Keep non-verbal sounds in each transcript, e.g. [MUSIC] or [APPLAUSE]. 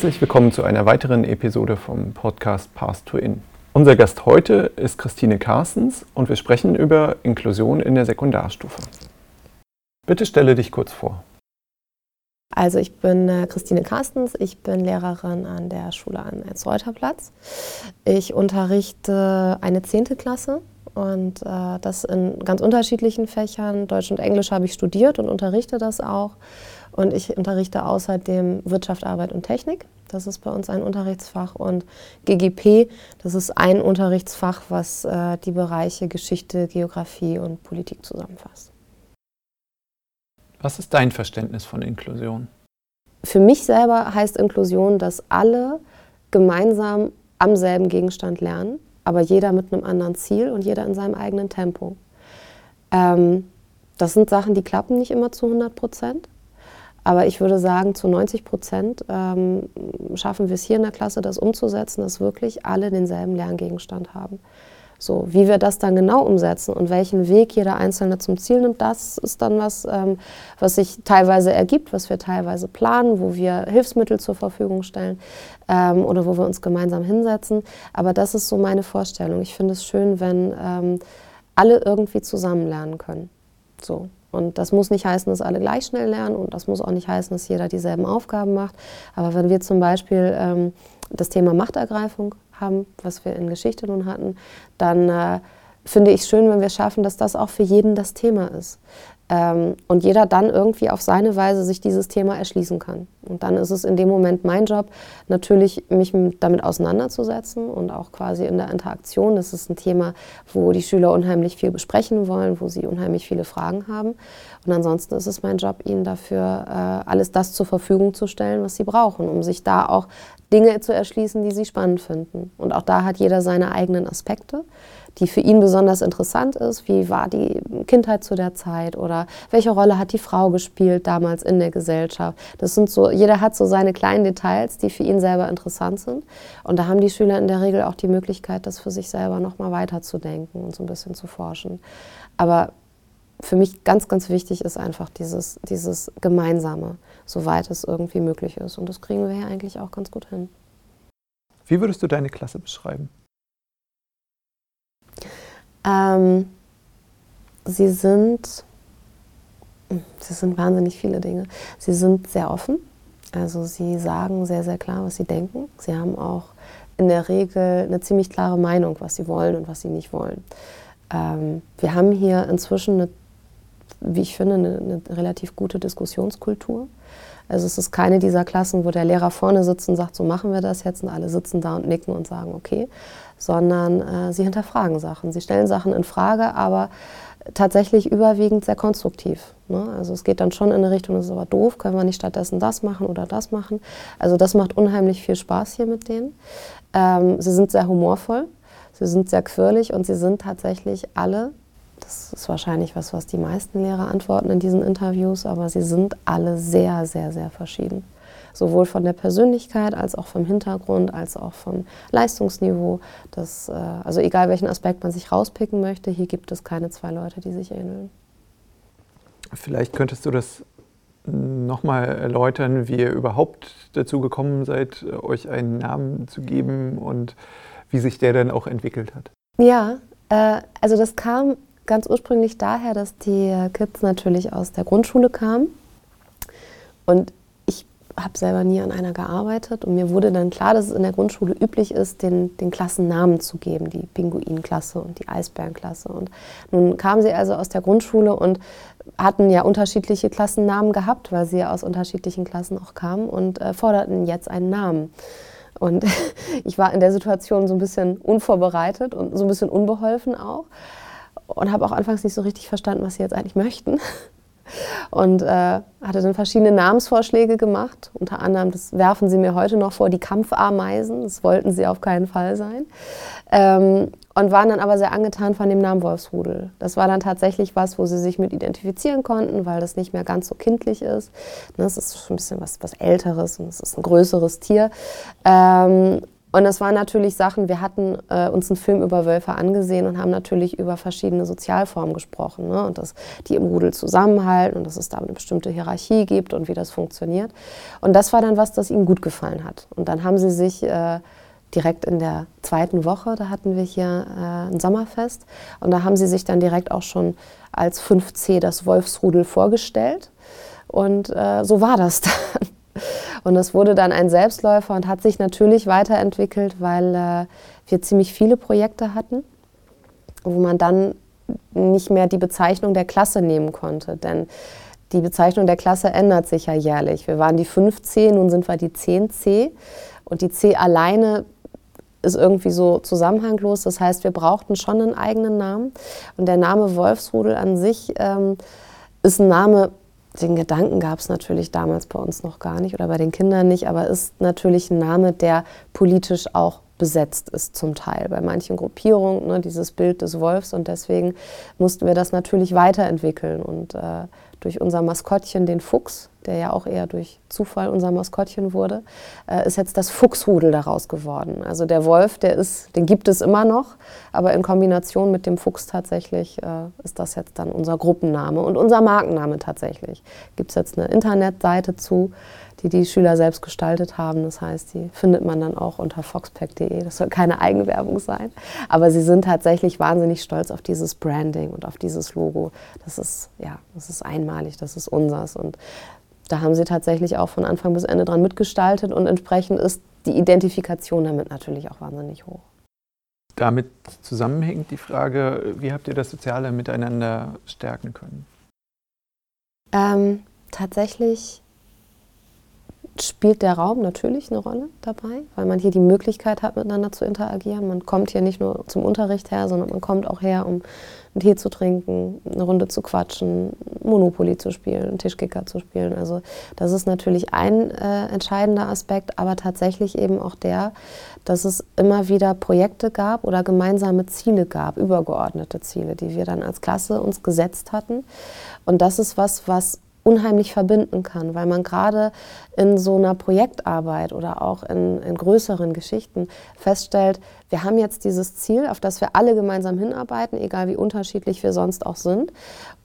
Herzlich willkommen zu einer weiteren Episode vom Podcast Path to In. Unser Gast heute ist Christine Carstens und wir sprechen über Inklusion in der Sekundarstufe. Bitte stelle dich kurz vor. Also ich bin äh, Christine Carstens, ich bin Lehrerin an der Schule am Erzreuterplatz. Ich unterrichte eine zehnte Klasse und äh, das in ganz unterschiedlichen Fächern. Deutsch und Englisch habe ich studiert und unterrichte das auch. Und ich unterrichte außerdem Wirtschaft, Arbeit und Technik. Das ist bei uns ein Unterrichtsfach. Und GGP, das ist ein Unterrichtsfach, was äh, die Bereiche Geschichte, Geografie und Politik zusammenfasst. Was ist dein Verständnis von Inklusion? Für mich selber heißt Inklusion, dass alle gemeinsam am selben Gegenstand lernen, aber jeder mit einem anderen Ziel und jeder in seinem eigenen Tempo. Ähm, das sind Sachen, die klappen nicht immer zu 100 Prozent. Aber ich würde sagen, zu 90 Prozent ähm, schaffen wir es hier in der Klasse, das umzusetzen, dass wirklich alle denselben Lerngegenstand haben. So, wie wir das dann genau umsetzen und welchen Weg jeder Einzelne zum Ziel nimmt, das ist dann was, ähm, was sich teilweise ergibt, was wir teilweise planen, wo wir Hilfsmittel zur Verfügung stellen ähm, oder wo wir uns gemeinsam hinsetzen. Aber das ist so meine Vorstellung. Ich finde es schön, wenn ähm, alle irgendwie zusammen lernen können. So. Und das muss nicht heißen, dass alle gleich schnell lernen und das muss auch nicht heißen, dass jeder dieselben Aufgaben macht. Aber wenn wir zum Beispiel ähm, das Thema Machtergreifung haben, was wir in Geschichte nun hatten, dann äh, finde ich schön, wenn wir schaffen, dass das auch für jeden das Thema ist. Ähm, und jeder dann irgendwie auf seine Weise sich dieses Thema erschließen kann. Und dann ist es in dem Moment mein Job, natürlich mich damit auseinanderzusetzen und auch quasi in der Interaktion. Das ist ein Thema, wo die Schüler unheimlich viel besprechen wollen, wo sie unheimlich viele Fragen haben. Und ansonsten ist es mein Job, ihnen dafür äh, alles das zur Verfügung zu stellen, was sie brauchen, um sich da auch Dinge zu erschließen, die sie spannend finden. Und auch da hat jeder seine eigenen Aspekte die für ihn besonders interessant ist. Wie war die Kindheit zu der Zeit oder welche Rolle hat die Frau gespielt damals in der Gesellschaft? Das sind so, jeder hat so seine kleinen Details, die für ihn selber interessant sind. Und da haben die Schüler in der Regel auch die Möglichkeit, das für sich selber nochmal weiterzudenken und so ein bisschen zu forschen. Aber für mich ganz, ganz wichtig ist einfach dieses, dieses Gemeinsame, soweit es irgendwie möglich ist. Und das kriegen wir ja eigentlich auch ganz gut hin. Wie würdest du deine Klasse beschreiben? Ähm, sie sind, sie sind wahnsinnig viele Dinge. Sie sind sehr offen, also sie sagen sehr, sehr klar, was sie denken. Sie haben auch in der Regel eine ziemlich klare Meinung, was sie wollen und was sie nicht wollen. Ähm, wir haben hier inzwischen, eine, wie ich finde, eine, eine relativ gute Diskussionskultur. Also es ist keine dieser Klassen, wo der Lehrer vorne sitzt und sagt, so machen wir das jetzt und alle sitzen da und nicken und sagen, okay, sondern äh, sie hinterfragen Sachen. Sie stellen Sachen in Frage, aber tatsächlich überwiegend sehr konstruktiv. Ne? Also es geht dann schon in eine Richtung, das ist aber doof, können wir nicht stattdessen das machen oder das machen. Also das macht unheimlich viel Spaß hier mit denen. Ähm, sie sind sehr humorvoll, sie sind sehr quirlig und sie sind tatsächlich alle, das ist wahrscheinlich was, was die meisten Lehrer antworten in diesen Interviews, aber sie sind alle sehr, sehr, sehr verschieden sowohl von der Persönlichkeit als auch vom Hintergrund, als auch vom Leistungsniveau. Das, äh, also egal welchen Aspekt man sich rauspicken möchte, hier gibt es keine zwei Leute, die sich ähneln. Vielleicht könntest du das nochmal erläutern, wie ihr überhaupt dazu gekommen seid, euch einen Namen zu geben und wie sich der dann auch entwickelt hat. Ja, äh, also das kam ganz ursprünglich daher, dass die Kids natürlich aus der Grundschule kamen. Und habe selber nie an einer gearbeitet und mir wurde dann klar, dass es in der Grundschule üblich ist, den, den Klassennamen zu geben, die Pinguinklasse und die Eisbärenklasse. Und nun kamen sie also aus der Grundschule und hatten ja unterschiedliche Klassennamen gehabt, weil sie ja aus unterschiedlichen Klassen auch kamen und äh, forderten jetzt einen Namen. Und [LAUGHS] ich war in der Situation so ein bisschen unvorbereitet und so ein bisschen unbeholfen auch und habe auch anfangs nicht so richtig verstanden, was sie jetzt eigentlich möchten und äh, hatte dann verschiedene Namensvorschläge gemacht. Unter anderem, das werfen sie mir heute noch vor, die Kampfameisen. Das wollten sie auf keinen Fall sein. Ähm, und waren dann aber sehr angetan von dem Namen Wolfsrudel. Das war dann tatsächlich was, wo sie sich mit identifizieren konnten, weil das nicht mehr ganz so kindlich ist. Das ne, ist schon ein bisschen was, was Älteres und es ist ein größeres Tier. Ähm, und es waren natürlich Sachen, wir hatten äh, uns einen Film über Wölfe angesehen und haben natürlich über verschiedene Sozialformen gesprochen. Ne? Und dass die im Rudel zusammenhalten und dass es da eine bestimmte Hierarchie gibt und wie das funktioniert. Und das war dann was, das ihnen gut gefallen hat. Und dann haben sie sich äh, direkt in der zweiten Woche, da hatten wir hier äh, ein Sommerfest, und da haben sie sich dann direkt auch schon als 5C das Wolfsrudel vorgestellt. Und äh, so war das [LAUGHS] dann. Und es wurde dann ein Selbstläufer und hat sich natürlich weiterentwickelt, weil äh, wir ziemlich viele Projekte hatten, wo man dann nicht mehr die Bezeichnung der Klasse nehmen konnte. Denn die Bezeichnung der Klasse ändert sich ja jährlich. Wir waren die 5C, nun sind wir die 10C. Und die C alleine ist irgendwie so zusammenhanglos. Das heißt, wir brauchten schon einen eigenen Namen. Und der Name Wolfsrudel an sich ähm, ist ein Name, den Gedanken gab es natürlich damals bei uns noch gar nicht oder bei den Kindern nicht, aber ist natürlich ein Name, der politisch auch besetzt ist zum Teil bei manchen Gruppierungen, ne, dieses Bild des Wolfs. Und deswegen mussten wir das natürlich weiterentwickeln. Und äh, durch unser Maskottchen, den Fuchs, der ja auch eher durch Zufall unser Maskottchen wurde, äh, ist jetzt das Fuchsrudel daraus geworden. Also der Wolf, der ist, den gibt es immer noch, aber in Kombination mit dem Fuchs tatsächlich äh, ist das jetzt dann unser Gruppenname und unser Markenname tatsächlich. Gibt es jetzt eine Internetseite zu, die die Schüler selbst gestaltet haben. Das heißt, die findet man dann auch unter foxpack.de. Das soll keine Eigenwerbung sein. Aber sie sind tatsächlich wahnsinnig stolz auf dieses Branding und auf dieses Logo. Das ist, ja, das ist einmalig, das ist unsers. Und da haben sie tatsächlich auch von Anfang bis Ende dran mitgestaltet und entsprechend ist die Identifikation damit natürlich auch wahnsinnig hoch. Damit zusammenhängt die Frage, wie habt ihr das soziale Miteinander stärken können? Ähm, tatsächlich spielt der Raum natürlich eine Rolle dabei, weil man hier die Möglichkeit hat, miteinander zu interagieren. Man kommt hier nicht nur zum Unterricht her, sondern man kommt auch her, um einen Tee zu trinken, eine Runde zu quatschen, Monopoly zu spielen, Tischkicker zu spielen. Also das ist natürlich ein äh, entscheidender Aspekt, aber tatsächlich eben auch der, dass es immer wieder Projekte gab oder gemeinsame Ziele gab, übergeordnete Ziele, die wir dann als Klasse uns gesetzt hatten. Und das ist was, was unheimlich verbinden kann, weil man gerade in so einer Projektarbeit oder auch in, in, größeren Geschichten feststellt, wir haben jetzt dieses Ziel, auf das wir alle gemeinsam hinarbeiten, egal wie unterschiedlich wir sonst auch sind.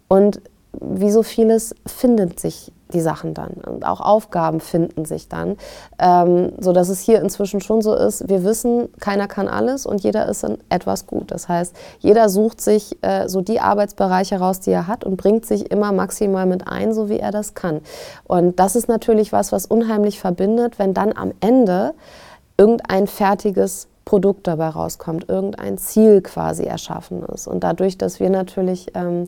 Und wie so vieles findet sich die Sachen dann und auch Aufgaben finden sich dann, ähm, so dass es hier inzwischen schon so ist. Wir wissen, keiner kann alles und jeder ist in etwas gut. Das heißt, jeder sucht sich äh, so die Arbeitsbereiche raus, die er hat und bringt sich immer maximal mit ein, so wie er das kann. Und das ist natürlich was, was unheimlich verbindet, wenn dann am Ende irgendein fertiges Produkt dabei rauskommt, irgendein Ziel quasi erschaffen ist. Und dadurch, dass wir natürlich ähm,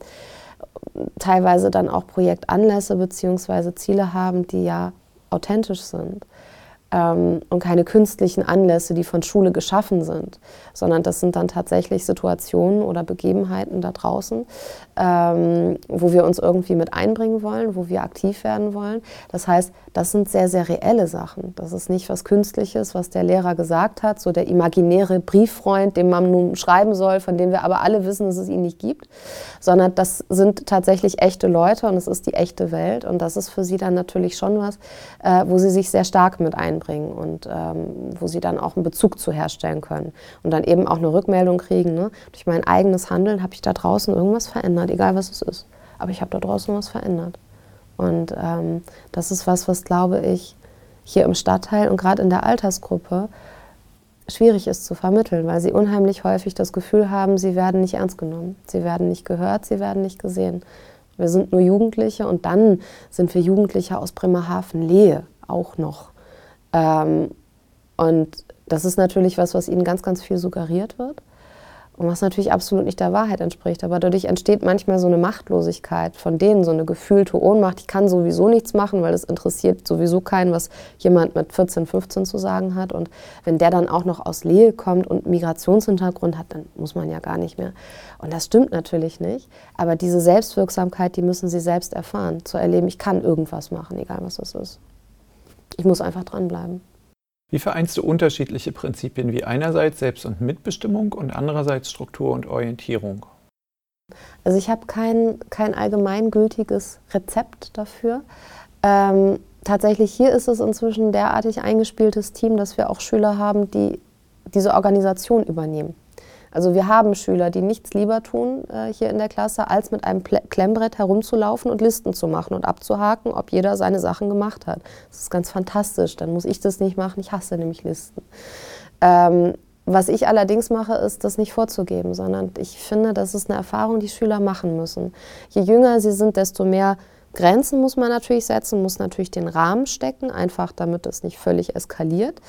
teilweise dann auch Projektanlässe bzw. Ziele haben, die ja authentisch sind ähm, und keine künstlichen Anlässe, die von Schule geschaffen sind, sondern das sind dann tatsächlich Situationen oder Begebenheiten da draußen, ähm, wo wir uns irgendwie mit einbringen wollen, wo wir aktiv werden wollen. Das heißt, das sind sehr, sehr reelle Sachen. Das ist nicht was Künstliches, was der Lehrer gesagt hat, so der imaginäre Brieffreund, den man nun schreiben soll, von dem wir aber alle wissen, dass es ihn nicht gibt, sondern das sind tatsächlich echte Leute und es ist die echte Welt und das ist für sie dann natürlich schon was, äh, wo sie sich sehr stark mit einbringen einbringen und ähm, wo sie dann auch einen Bezug zu herstellen können und dann eben auch eine Rückmeldung kriegen. Ne? Durch mein eigenes Handeln habe ich da draußen irgendwas verändert, egal was es ist. Aber ich habe da draußen was verändert. Und ähm, das ist was, was glaube ich hier im Stadtteil und gerade in der Altersgruppe schwierig ist zu vermitteln, weil sie unheimlich häufig das Gefühl haben, sie werden nicht ernst genommen, sie werden nicht gehört, sie werden nicht gesehen. Wir sind nur Jugendliche und dann sind wir Jugendliche aus Bremerhaven-Lehe auch noch. Ähm, und das ist natürlich was, was ihnen ganz, ganz viel suggeriert wird und was natürlich absolut nicht der Wahrheit entspricht. Aber dadurch entsteht manchmal so eine Machtlosigkeit von denen, so eine gefühlte Ohnmacht. Ich kann sowieso nichts machen, weil es interessiert sowieso keinen, was jemand mit 14, 15 zu sagen hat. Und wenn der dann auch noch aus Lehe kommt und Migrationshintergrund hat, dann muss man ja gar nicht mehr. Und das stimmt natürlich nicht. Aber diese Selbstwirksamkeit, die müssen sie selbst erfahren, zu erleben, ich kann irgendwas machen, egal was es ist ich muss einfach dranbleiben. Wie vereinst du unterschiedliche Prinzipien wie einerseits Selbst- und Mitbestimmung und andererseits Struktur und Orientierung? Also ich habe kein, kein allgemeingültiges Rezept dafür. Ähm, tatsächlich hier ist es inzwischen derartig eingespieltes Team, dass wir auch Schüler haben, die diese Organisation übernehmen. Also wir haben Schüler, die nichts lieber tun äh, hier in der Klasse, als mit einem Ple Klemmbrett herumzulaufen und Listen zu machen und abzuhaken, ob jeder seine Sachen gemacht hat. Das ist ganz fantastisch. Dann muss ich das nicht machen. Ich hasse nämlich Listen. Ähm, was ich allerdings mache, ist, das nicht vorzugeben, sondern ich finde, das ist eine Erfahrung, die Schüler machen müssen. Je jünger sie sind, desto mehr Grenzen muss man natürlich setzen, muss natürlich den Rahmen stecken, einfach damit es nicht völlig eskaliert.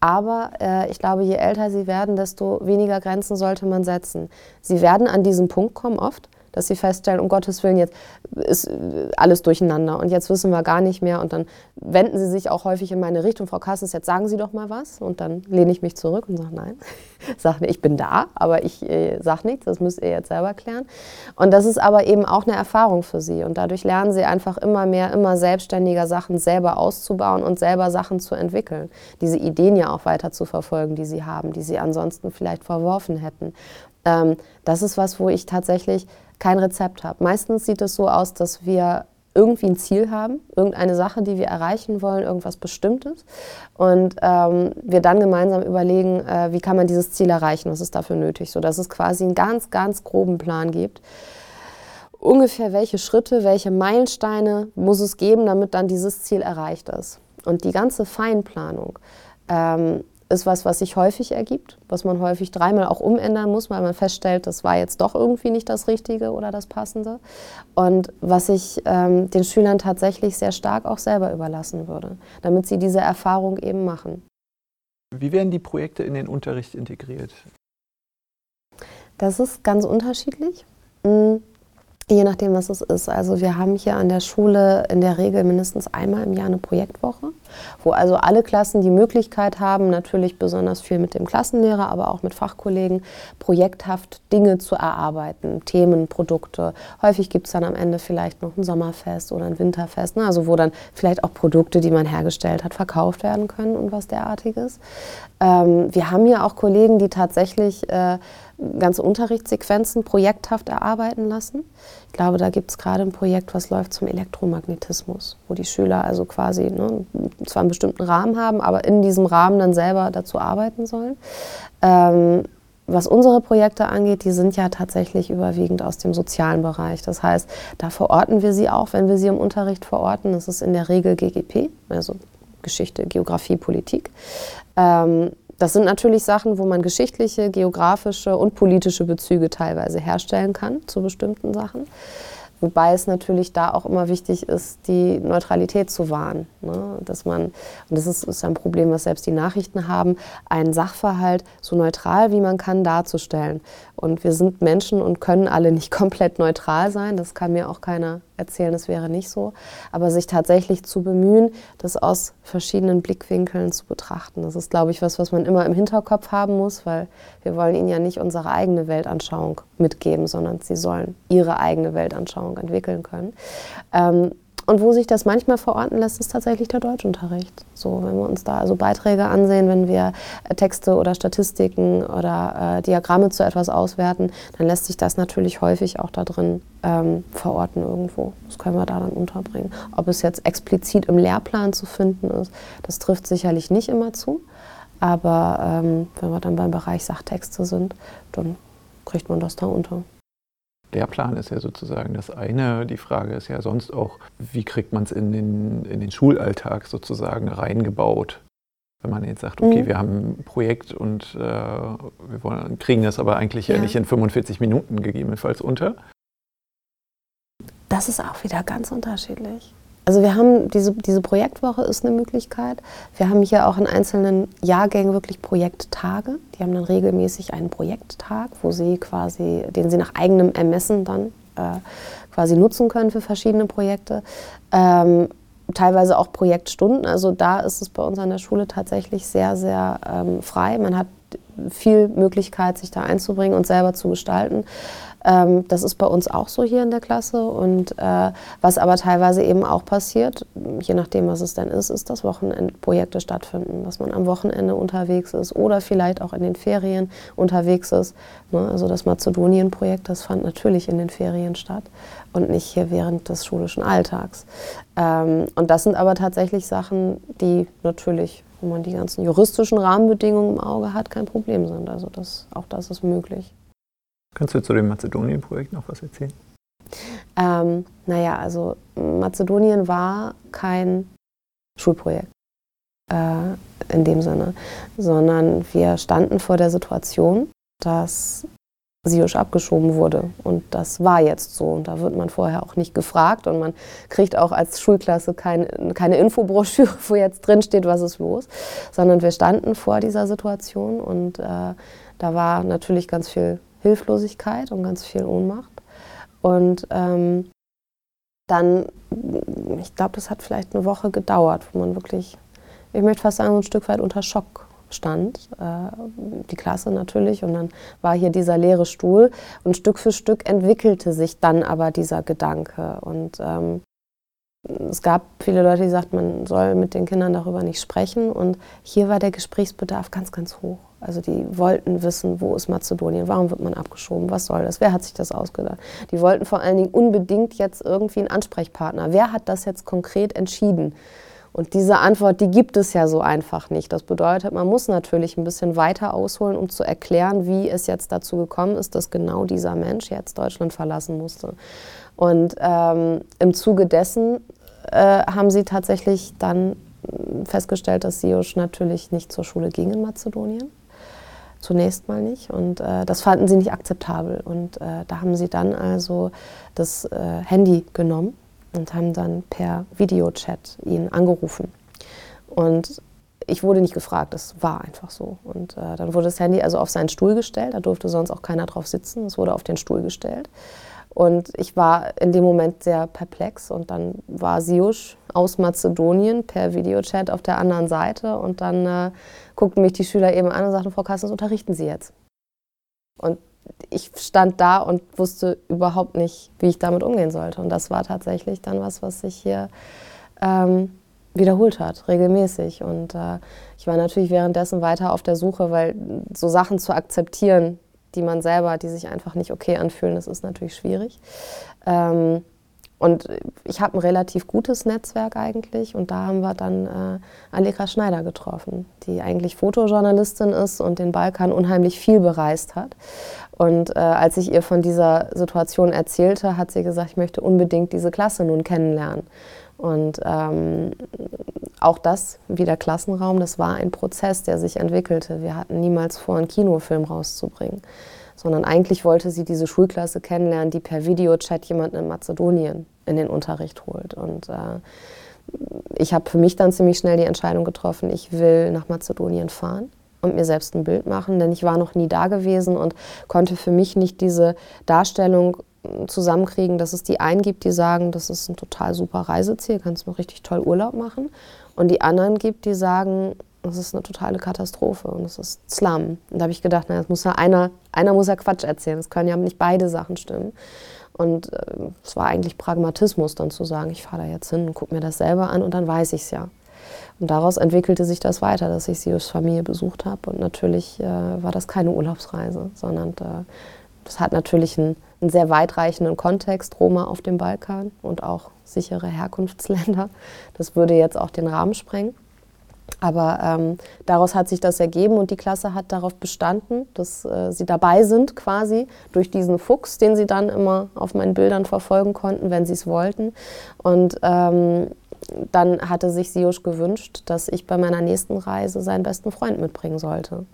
Aber äh, ich glaube, je älter sie werden, desto weniger Grenzen sollte man setzen. Sie werden an diesen Punkt kommen oft, dass sie feststellen, um Gottes Willen, jetzt ist äh, alles durcheinander und jetzt wissen wir gar nicht mehr. Und dann wenden sie sich auch häufig in meine Richtung, Frau Kassens, jetzt sagen Sie doch mal was. Und dann lehne ich mich zurück und sage, nein, [LAUGHS] sage, ich bin da, aber ich äh, sage nichts, das müsst ihr jetzt selber klären. Und das ist aber eben auch eine Erfahrung für sie. Und dadurch lernen sie einfach immer mehr, immer selbstständiger Sachen selber auszubauen und selber Sachen zu entwickeln. Diese Ideen ja auch weiter zu verfolgen, die sie haben, die sie ansonsten vielleicht verworfen hätten. Ähm, das ist was, wo ich tatsächlich kein Rezept habe. Meistens sieht es so aus, dass wir irgendwie ein Ziel haben, irgendeine Sache, die wir erreichen wollen, irgendwas Bestimmtes. Und ähm, wir dann gemeinsam überlegen, äh, wie kann man dieses Ziel erreichen, was ist dafür nötig, sodass es quasi einen ganz, ganz groben Plan gibt. Ungefähr welche Schritte, welche Meilensteine muss es geben, damit dann dieses Ziel erreicht ist. Und die ganze Feinplanung ähm, ist was, was sich häufig ergibt, was man häufig dreimal auch umändern muss, weil man feststellt, das war jetzt doch irgendwie nicht das Richtige oder das Passende. Und was ich ähm, den Schülern tatsächlich sehr stark auch selber überlassen würde, damit sie diese Erfahrung eben machen. Wie werden die Projekte in den Unterricht integriert? Das ist ganz unterschiedlich. Mhm. Je nachdem, was es ist. Also wir haben hier an der Schule in der Regel mindestens einmal im Jahr eine Projektwoche, wo also alle Klassen die Möglichkeit haben, natürlich besonders viel mit dem Klassenlehrer, aber auch mit Fachkollegen, projekthaft Dinge zu erarbeiten, Themen, Produkte. Häufig gibt es dann am Ende vielleicht noch ein Sommerfest oder ein Winterfest, ne? also wo dann vielleicht auch Produkte, die man hergestellt hat, verkauft werden können und was derartiges. Ähm, wir haben hier auch Kollegen, die tatsächlich äh, ganze Unterrichtssequenzen projekthaft erarbeiten lassen. Ich glaube, da gibt es gerade ein Projekt, was läuft zum Elektromagnetismus, wo die Schüler also quasi ne, zwar einen bestimmten Rahmen haben, aber in diesem Rahmen dann selber dazu arbeiten sollen. Ähm, was unsere Projekte angeht, die sind ja tatsächlich überwiegend aus dem sozialen Bereich. Das heißt, da verorten wir sie auch, wenn wir sie im Unterricht verorten. Das ist in der Regel GGP, also Geschichte, Geografie, Politik. Ähm, das sind natürlich Sachen, wo man geschichtliche, geografische und politische Bezüge teilweise herstellen kann zu bestimmten Sachen. Wobei es natürlich da auch immer wichtig ist, die Neutralität zu wahren. Ne? Dass man, und das ist, ist ein Problem, was selbst die Nachrichten haben, einen Sachverhalt so neutral wie man kann darzustellen. Und wir sind Menschen und können alle nicht [LAUGHS] komplett neutral sein. Das kann mir auch keiner erzählen, es wäre nicht so. Aber sich tatsächlich zu bemühen, das aus verschiedenen Blickwinkeln zu betrachten, das ist, glaube ich, was, was man immer im Hinterkopf haben muss, weil wir wollen ihnen ja nicht unsere eigene Weltanschauung mitgeben, sondern sie sollen ihre eigene Weltanschauung entwickeln können. Ähm, und wo sich das manchmal verorten lässt, ist tatsächlich der Deutschunterricht. So, wenn wir uns da also Beiträge ansehen, wenn wir äh, Texte oder Statistiken oder äh, Diagramme zu etwas auswerten, dann lässt sich das natürlich häufig auch da drin ähm, verorten irgendwo. Das können wir da dann unterbringen. Ob es jetzt explizit im Lehrplan zu finden ist, das trifft sicherlich nicht immer zu. Aber ähm, wenn wir dann beim Bereich Sachtexte sind, dann kriegt man das da unter. Lehrplan ist ja sozusagen das eine. Die Frage ist ja sonst auch, wie kriegt man es in den, in den Schulalltag sozusagen reingebaut? Wenn man jetzt sagt, okay, mhm. wir haben ein Projekt und äh, wir wollen, kriegen das aber eigentlich ja. ja nicht in 45 Minuten gegebenenfalls unter. Das ist auch wieder ganz unterschiedlich. Also wir haben diese, diese Projektwoche ist eine Möglichkeit. Wir haben hier auch in einzelnen Jahrgängen wirklich Projekttage. Die haben dann regelmäßig einen Projekttag, wo sie quasi, den sie nach eigenem Ermessen dann äh, quasi nutzen können für verschiedene Projekte. Ähm, teilweise auch Projektstunden. Also da ist es bei uns an der Schule tatsächlich sehr, sehr ähm, frei. Man hat viel Möglichkeit, sich da einzubringen und selber zu gestalten. Ähm, das ist bei uns auch so hier in der Klasse. Und äh, was aber teilweise eben auch passiert, je nachdem, was es denn ist, ist, dass Wochenendprojekte stattfinden, dass man am Wochenende unterwegs ist oder vielleicht auch in den Ferien unterwegs ist. Ne? Also das Mazedonien-Projekt, das fand natürlich in den Ferien statt und nicht hier während des schulischen Alltags. Ähm, und das sind aber tatsächlich Sachen, die natürlich, wenn man die ganzen juristischen Rahmenbedingungen im Auge hat, kein Problem sind. Also das, auch das ist möglich. Kannst du zu dem Mazedonien-Projekt noch was erzählen? Ähm, naja, also Mazedonien war kein Schulprojekt äh, in dem Sinne, sondern wir standen vor der Situation, dass Siosch abgeschoben wurde. Und das war jetzt so. Und da wird man vorher auch nicht gefragt und man kriegt auch als Schulklasse kein, keine Infobroschüre, [LAUGHS] wo jetzt drin steht, was ist los, sondern wir standen vor dieser Situation und äh, da war natürlich ganz viel Hilflosigkeit und ganz viel Ohnmacht. Und ähm, dann, ich glaube, das hat vielleicht eine Woche gedauert, wo man wirklich, ich möchte fast sagen, ein Stück weit unter Schock stand. Äh, die Klasse natürlich. Und dann war hier dieser leere Stuhl. Und Stück für Stück entwickelte sich dann aber dieser Gedanke. Und ähm, es gab viele Leute, die sagten, man soll mit den Kindern darüber nicht sprechen. Und hier war der Gesprächsbedarf ganz, ganz hoch. Also die wollten wissen, wo ist Mazedonien, warum wird man abgeschoben, was soll das, wer hat sich das ausgedacht. Die wollten vor allen Dingen unbedingt jetzt irgendwie einen Ansprechpartner. Wer hat das jetzt konkret entschieden? Und diese Antwort, die gibt es ja so einfach nicht. Das bedeutet, man muss natürlich ein bisschen weiter ausholen, um zu erklären, wie es jetzt dazu gekommen ist, dass genau dieser Mensch jetzt Deutschland verlassen musste. Und ähm, im Zuge dessen äh, haben sie tatsächlich dann festgestellt, dass Siosch natürlich nicht zur Schule ging in Mazedonien. Zunächst mal nicht. Und äh, das fanden sie nicht akzeptabel. Und äh, da haben sie dann also das äh, Handy genommen und haben dann per Videochat ihn angerufen. Und ich wurde nicht gefragt, es war einfach so. Und äh, dann wurde das Handy also auf seinen Stuhl gestellt, da durfte sonst auch keiner drauf sitzen, es wurde auf den Stuhl gestellt. Und ich war in dem Moment sehr perplex und dann war Siusch aus Mazedonien per Videochat auf der anderen Seite und dann äh, guckten mich die Schüler eben an und sagten, Frau Kassens, unterrichten Sie jetzt. Und ich stand da und wusste überhaupt nicht, wie ich damit umgehen sollte. Und das war tatsächlich dann was, was sich hier ähm, wiederholt hat, regelmäßig. Und äh, ich war natürlich währenddessen weiter auf der Suche, weil so Sachen zu akzeptieren, die man selber, die sich einfach nicht okay anfühlen, das ist natürlich schwierig. Ähm, und ich habe ein relativ gutes Netzwerk eigentlich und da haben wir dann äh, Allegra Schneider getroffen, die eigentlich Fotojournalistin ist und den Balkan unheimlich viel bereist hat. Und äh, als ich ihr von dieser Situation erzählte, hat sie gesagt, ich möchte unbedingt diese Klasse nun kennenlernen. Und ähm, auch das, wie der Klassenraum, das war ein Prozess, der sich entwickelte. Wir hatten niemals vor, einen Kinofilm rauszubringen, sondern eigentlich wollte sie diese Schulklasse kennenlernen, die per Videochat jemanden in Mazedonien in den Unterricht holt. Und äh, ich habe für mich dann ziemlich schnell die Entscheidung getroffen, ich will nach Mazedonien fahren und mir selbst ein Bild machen, denn ich war noch nie da gewesen und konnte für mich nicht diese Darstellung zusammenkriegen, dass es die einen gibt, die sagen, das ist ein total super Reiseziel, kannst du richtig toll Urlaub machen. Und die anderen gibt, die sagen, das ist eine totale Katastrophe und das ist Slum. Und da habe ich gedacht, naja, muss ja einer, einer muss ja Quatsch erzählen. Es können ja nicht beide Sachen stimmen. Und äh, es war eigentlich Pragmatismus, dann zu sagen, ich fahre da jetzt hin und gucke mir das selber an und dann weiß ich es ja. Und daraus entwickelte sich das weiter, dass ich Sios Familie besucht habe. Und natürlich äh, war das keine Urlaubsreise, sondern äh, das hat natürlich einen, einen, sehr weitreichenden Kontext, Roma auf dem Balkan und auch sichere Herkunftsländer. Das würde jetzt auch den Rahmen sprengen. Aber ähm, daraus hat sich das ergeben und die Klasse hat darauf bestanden, dass äh, sie dabei sind quasi durch diesen Fuchs, den sie dann immer auf meinen Bildern verfolgen konnten, wenn sie es wollten. Und ähm, dann hatte sich Siosch gewünscht, dass ich bei meiner nächsten Reise seinen besten Freund mitbringen sollte.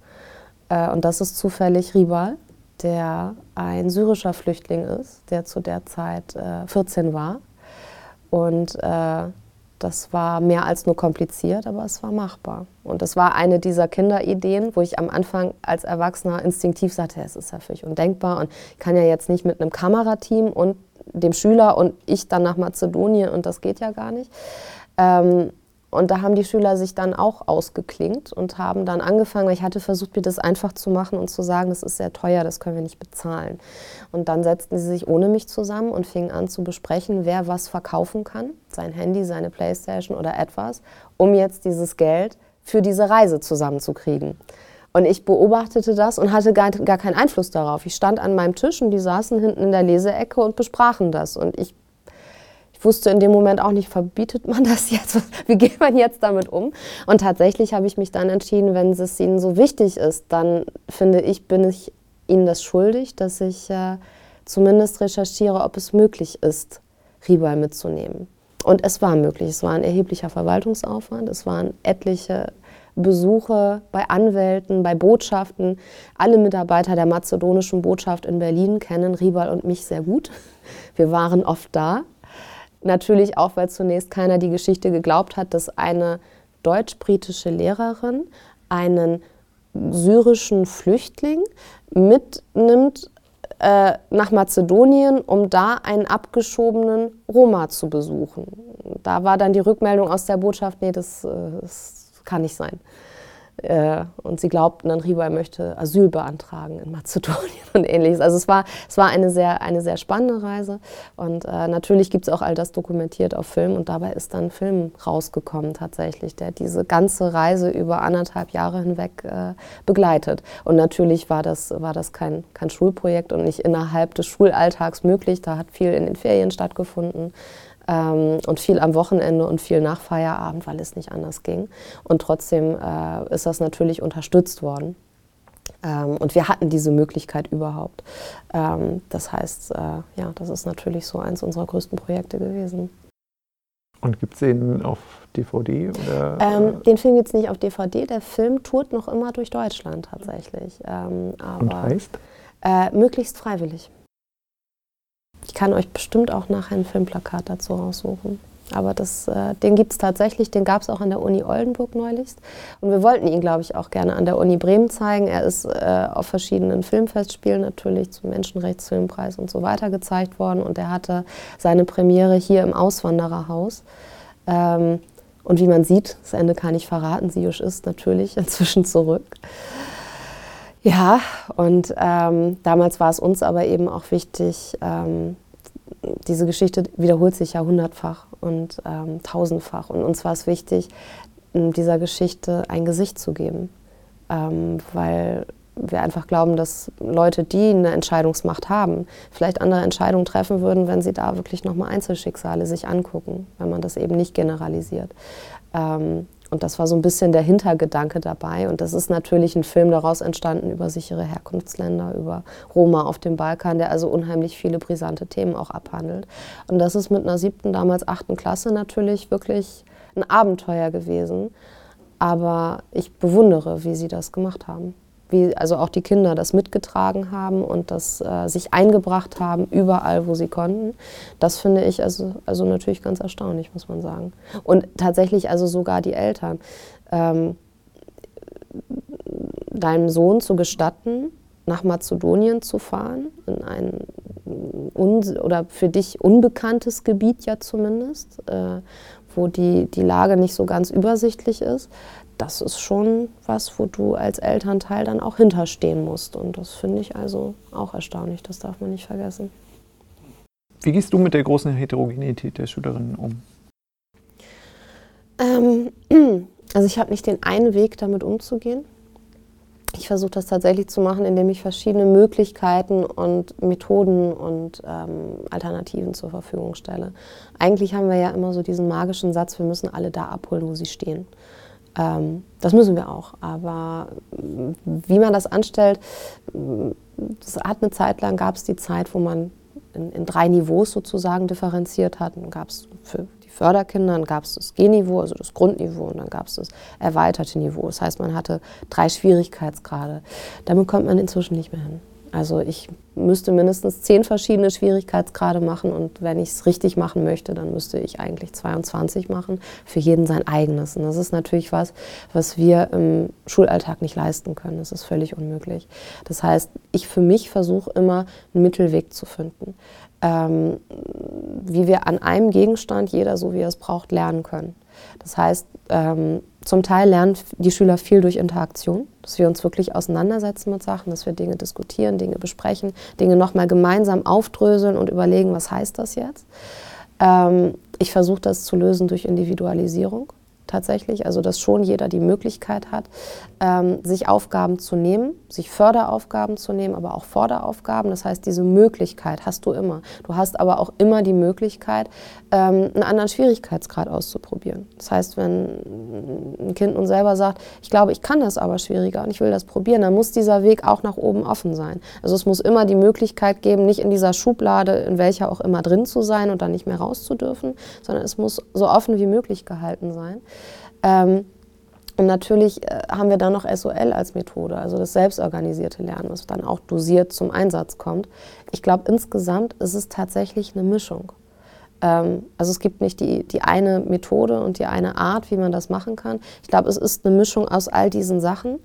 Äh, und das ist zufällig Ribal, der ein syrischer Flüchtling ist, der zu der Zeit äh, 14 war. Und äh, das war mehr als nur kompliziert, aber es war machbar. Und das war eine dieser Kinderideen, wo ich am Anfang als Erwachsener instinktiv sagte, es ist ja völlig undenkbar und ich kann ja jetzt nicht mit einem Kamerateam und dem Schüler und ich dann nach Mazedonien und das geht ja gar nicht. Ähm, und da haben die Schüler sich dann auch ausgeklingt und haben dann angefangen, weil ich hatte versucht, mir das einfach zu machen und zu sagen, das ist sehr teuer, das können wir nicht bezahlen. Und dann setzten sie sich ohne mich zusammen und fingen an zu besprechen, wer was verkaufen kann, sein Handy, seine Playstation oder etwas, um jetzt dieses Geld für diese Reise zusammenzukriegen. Und ich beobachtete das und hatte gar, gar keinen Einfluss darauf. Ich stand an meinem Tisch und die saßen hinten in der Leseecke und besprachen das. Und ich ich wusste in dem Moment auch nicht, verbietet man das jetzt? [LAUGHS] Wie geht man jetzt damit um? Und tatsächlich habe ich mich dann entschieden, wenn es ihnen so wichtig ist, dann finde ich, bin ich ihnen das schuldig, dass ich äh, zumindest recherchiere, ob es möglich ist, Ribal mitzunehmen. Und es war möglich. Es war ein erheblicher Verwaltungsaufwand. Es waren etliche Besuche bei Anwälten, bei Botschaften. Alle Mitarbeiter der mazedonischen Botschaft in Berlin kennen Ribal und mich sehr gut. Wir waren oft da. Natürlich auch, weil zunächst keiner die Geschichte geglaubt hat, dass eine deutsch-britische Lehrerin einen syrischen Flüchtling mitnimmt äh, nach Mazedonien, um da einen abgeschobenen Roma zu besuchen. Da war dann die Rückmeldung aus der Botschaft, nee, das, äh, das kann nicht sein. Äh, und sie glaubten dann, Ribai möchte Asyl beantragen in Mazedonien [LAUGHS] und ähnliches. Also es war, es war eine, sehr, eine sehr spannende Reise. Und äh, natürlich gibt es auch all das dokumentiert auf Film. Und dabei ist dann ein Film rausgekommen tatsächlich, der diese ganze Reise über anderthalb Jahre hinweg äh, begleitet. Und natürlich war das, war das kein, kein Schulprojekt und nicht innerhalb des Schulalltags möglich. Da hat viel in den Ferien stattgefunden und viel am Wochenende und viel nach Feierabend, weil es nicht anders ging. Und trotzdem äh, ist das natürlich unterstützt worden. Ähm, und wir hatten diese Möglichkeit überhaupt. Ähm, das heißt, äh, ja, das ist natürlich so eins unserer größten Projekte gewesen. Und gibt es den auf DVD? Oder? Ähm, den Film gibt es nicht auf DVD. Der Film tourt noch immer durch Deutschland tatsächlich. Ähm, aber, Und heißt? Äh, möglichst freiwillig. Ich kann euch bestimmt auch nachher ein Filmplakat dazu raussuchen. Aber das, äh, den gibt es tatsächlich, den gab es auch an der Uni Oldenburg neulichst. Und wir wollten ihn, glaube ich, auch gerne an der Uni Bremen zeigen. Er ist äh, auf verschiedenen Filmfestspielen natürlich zum Menschenrechtsfilmpreis und so weiter gezeigt worden. Und er hatte seine Premiere hier im Auswandererhaus. Ähm, und wie man sieht, das Ende kann ich verraten, Siusch ist natürlich [LAUGHS] inzwischen zurück. Ja, und ähm, damals war es uns aber eben auch wichtig, ähm, diese Geschichte wiederholt sich ja hundertfach und ähm, tausendfach. Und uns war es wichtig, dieser Geschichte ein Gesicht zu geben, ähm, weil wir einfach glauben, dass Leute, die eine Entscheidungsmacht haben, vielleicht andere Entscheidungen treffen würden, wenn sie da wirklich nochmal Einzelschicksale sich angucken, wenn man das eben nicht generalisiert. Und das war so ein bisschen der Hintergedanke dabei. Und das ist natürlich ein Film daraus entstanden über sichere Herkunftsländer, über Roma auf dem Balkan, der also unheimlich viele brisante Themen auch abhandelt. Und das ist mit einer siebten, damals achten Klasse natürlich wirklich ein Abenteuer gewesen. Aber ich bewundere, wie sie das gemacht haben wie also auch die Kinder das mitgetragen haben und das äh, sich eingebracht haben, überall, wo sie konnten. Das finde ich also, also natürlich ganz erstaunlich, muss man sagen. Und tatsächlich also sogar die Eltern. Ähm, deinem Sohn zu gestatten, nach Mazedonien zu fahren, in ein oder für dich unbekanntes Gebiet ja zumindest, äh, wo die, die Lage nicht so ganz übersichtlich ist, das ist schon was, wo du als Elternteil dann auch hinterstehen musst. Und das finde ich also auch erstaunlich, das darf man nicht vergessen. Wie gehst du mit der großen Heterogenität der Schülerinnen um? Ähm, [CLEARS THROAT] also ich habe nicht den einen Weg, damit umzugehen. Ich versuche das tatsächlich zu machen, indem ich verschiedene Möglichkeiten und Methoden und ähm, Alternativen zur Verfügung stelle. Eigentlich haben wir ja immer so diesen magischen Satz, wir müssen alle da abholen, wo sie stehen. Ähm, das müssen wir auch. Aber wie man das anstellt, das hat eine Zeit lang, gab es die Zeit, wo man in, in, drei Niveaus sozusagen differenziert hat. Dann gab es für die Förderkinder, dann gab es das G-Niveau, also das Grundniveau, und dann gab es das erweiterte Niveau. Das heißt, man hatte drei Schwierigkeitsgrade. Damit kommt man inzwischen nicht mehr hin. Also ich müsste mindestens zehn verschiedene Schwierigkeitsgrade machen und wenn ich es richtig machen möchte, dann müsste ich eigentlich 22 machen, für jeden sein eigenes. Und das ist natürlich was, was wir im Schulalltag nicht leisten können. Das ist völlig unmöglich. Das heißt, ich für mich versuche immer einen Mittelweg zu finden, ähm, wie wir an einem Gegenstand, jeder so wie er es braucht, lernen können. Das heißt, ähm, zum Teil lernen die Schüler viel durch Interaktion, dass wir uns wirklich auseinandersetzen mit Sachen, dass wir Dinge diskutieren, Dinge besprechen, Dinge nochmal gemeinsam aufdröseln und überlegen, was heißt das jetzt. Ähm, ich versuche das zu lösen durch Individualisierung, tatsächlich. Also dass schon jeder die Möglichkeit hat, ähm, sich Aufgaben zu nehmen, sich Förderaufgaben zu nehmen, aber auch Forderaufgaben. Das heißt, diese Möglichkeit hast du immer. Du hast aber auch immer die Möglichkeit, ähm, einen anderen Schwierigkeitsgrad auszuprobieren. Das heißt, wenn ein Kind nun selber sagt, ich glaube, ich kann das aber schwieriger und ich will das probieren, dann muss dieser Weg auch nach oben offen sein. Also es muss immer die Möglichkeit geben, nicht in dieser Schublade, in welcher auch immer drin zu sein und dann nicht mehr raus zu dürfen, sondern es muss so offen wie möglich gehalten sein. Ähm, und natürlich äh, haben wir dann noch SOL als Methode, also das selbstorganisierte Lernen, was dann auch dosiert zum Einsatz kommt. Ich glaube, insgesamt ist es tatsächlich eine Mischung. Ähm, also es gibt nicht die, die eine Methode und die eine Art, wie man das machen kann. Ich glaube, es ist eine Mischung aus all diesen Sachen,